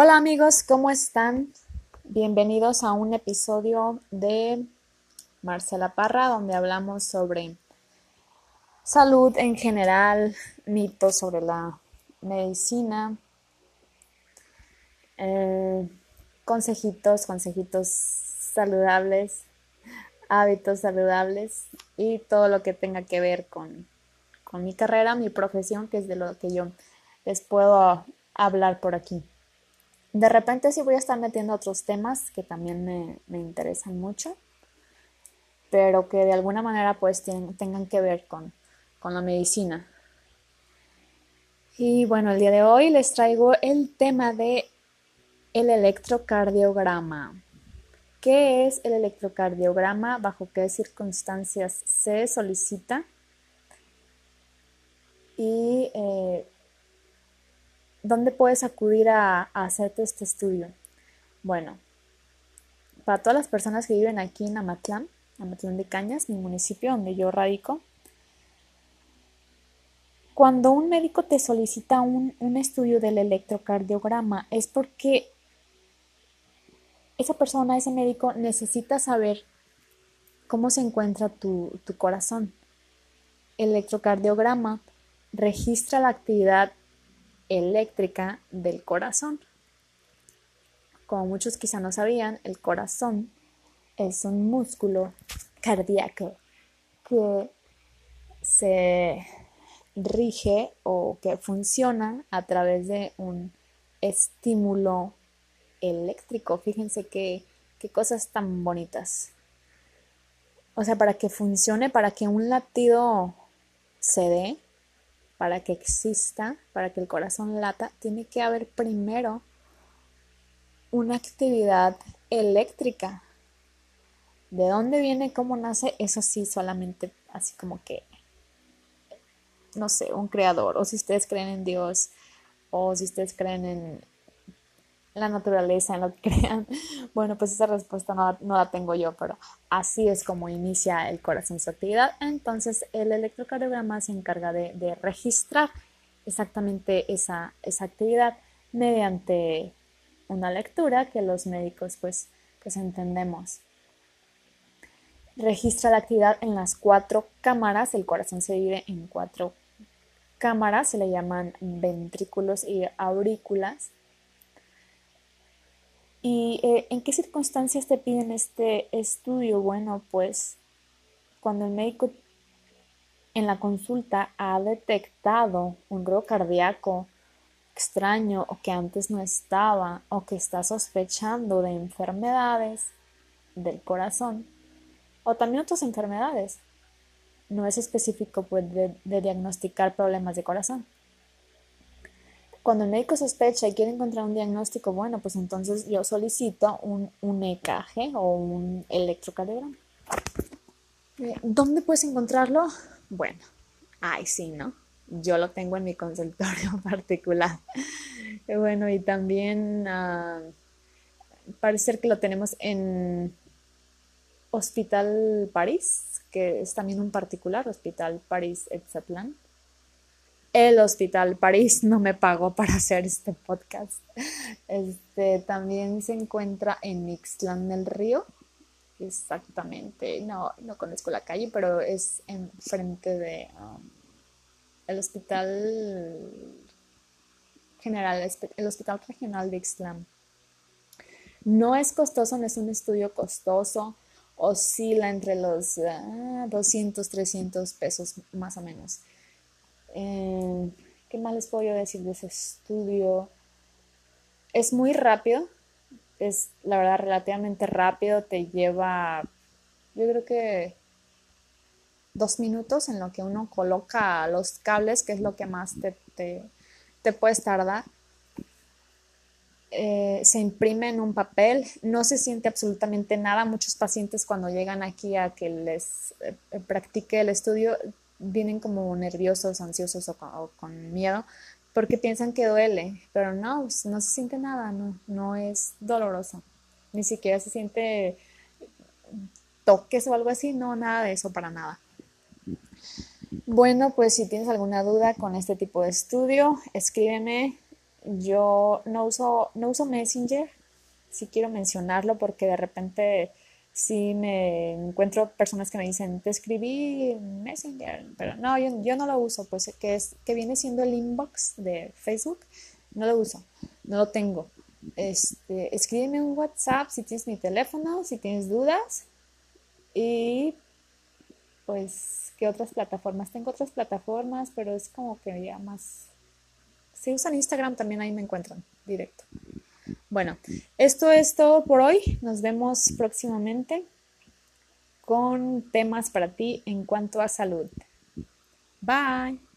Hola amigos, ¿cómo están? Bienvenidos a un episodio de Marcela Parra donde hablamos sobre salud en general, mitos sobre la medicina, eh, consejitos, consejitos saludables, hábitos saludables y todo lo que tenga que ver con, con mi carrera, mi profesión, que es de lo que yo les puedo hablar por aquí. De repente sí voy a estar metiendo otros temas que también me, interesan mucho, pero que de alguna manera pues tengan que ver con, con la medicina. Y bueno, el día de hoy les traigo el tema de el electrocardiograma. ¿Qué es el electrocardiograma? ¿Bajo qué circunstancias se solicita? Y eh, ¿Dónde puedes acudir a, hacerte este estudio? Bueno, para todas las personas que viven aquí en Amatlán, Amatlán de Cañas, mi municipio donde yo radico, cuando un médico te solicita un, estudio del electrocardiograma es porque esa persona, ese médico, necesita saber cómo se encuentra tu, tu corazón. El electrocardiograma registra la actividad eléctrica del corazón. Como muchos quizá no sabían, el corazón es un músculo cardíaco que se rige o que funciona a través de un estímulo eléctrico. Fíjense qué, qué cosas tan bonitas. O sea, para que funcione, para que un latido se dé, para que exista, para que el corazón lata, tiene que haber primero una actividad eléctrica. ¿De dónde viene, cómo nace? Eso sí, solamente así como que, no sé, un creador, o si ustedes creen en Dios, o si ustedes creen en, la naturaleza, en lo que crean? Bueno, pues esa respuesta no, la tengo yo, pero así es como inicia el corazón su actividad. Entonces, el electrocardiograma se encarga de, registrar exactamente esa, esa, actividad mediante una lectura que los médicos pues, pues entendemos. Registra la actividad en las cuatro cámaras, el corazón se divide en cuatro cámaras, se le llaman ventrículos y aurículas ¿Y eh, en qué circunstancias te piden este estudio? Bueno, pues cuando el médico en la consulta ha detectado un ruido cardíaco extraño o que antes no estaba o que está sospechando de enfermedades del corazón o también otras enfermedades. No es específico pues, de diagnosticar problemas de corazón. Cuando el médico sospecha y quiere encontrar un diagnóstico, bueno, pues entonces yo solicito un, un EKG o un electrocardiograma. Eh, ¿Dónde puedes encontrarlo? Bueno, ay, sí, ¿no? Yo lo tengo en mi consultorio particular. Bueno, y también uh, parece que lo tenemos en Hospital París, que es también un particular, Hospital París Exatlan el Hospital París no me pagó para hacer este podcast. Este también se encuentra en Ixtlán del Río. Exactamente, no, no conozco la calle, pero es enfrente de um, el Hospital General, el Hospital Regional de Ixtlán. No es costoso, no es un estudio costoso, oscila entre los 200, ah, 300 pesos más o menos. Eh, ¿Qué más les puedo decir de ese estudio? Es muy rápido, es la verdad relativamente rápido, te lleva, yo creo que dos minutos en lo que uno coloca los cables, que es lo que más te, te, puedes tardar. Eh, se imprime en un papel, no se siente absolutamente nada. Muchos pacientes cuando llegan aquí a que les eh, practique el estudio vienen como nerviosos, ansiosos o con, miedo porque piensan que duele, pero no, pues, no se siente nada, no, no es doloroso, ni siquiera se siente toques o algo así, no, nada de eso para nada. Bueno, pues si tienes alguna duda con este tipo de estudio, escríbeme Yo no uso, no uso Messenger, sí quiero mencionarlo porque de repente sí me encuentro personas que me dicen, te escribí Messenger, pero no, yo, no lo uso, pues que, es, que viene siendo el inbox de Facebook, no lo uso, no lo tengo. Este, escríbeme un WhatsApp si tienes mi teléfono, si tienes dudas y pues, ¿qué otras plataformas? Tengo otras plataformas, pero es como que ya más... Si usan Instagram también ahí me encuentran directo. Bueno, esto es todo por hoy. Nos vemos próximamente con temas para ti en cuanto a salud. Bye.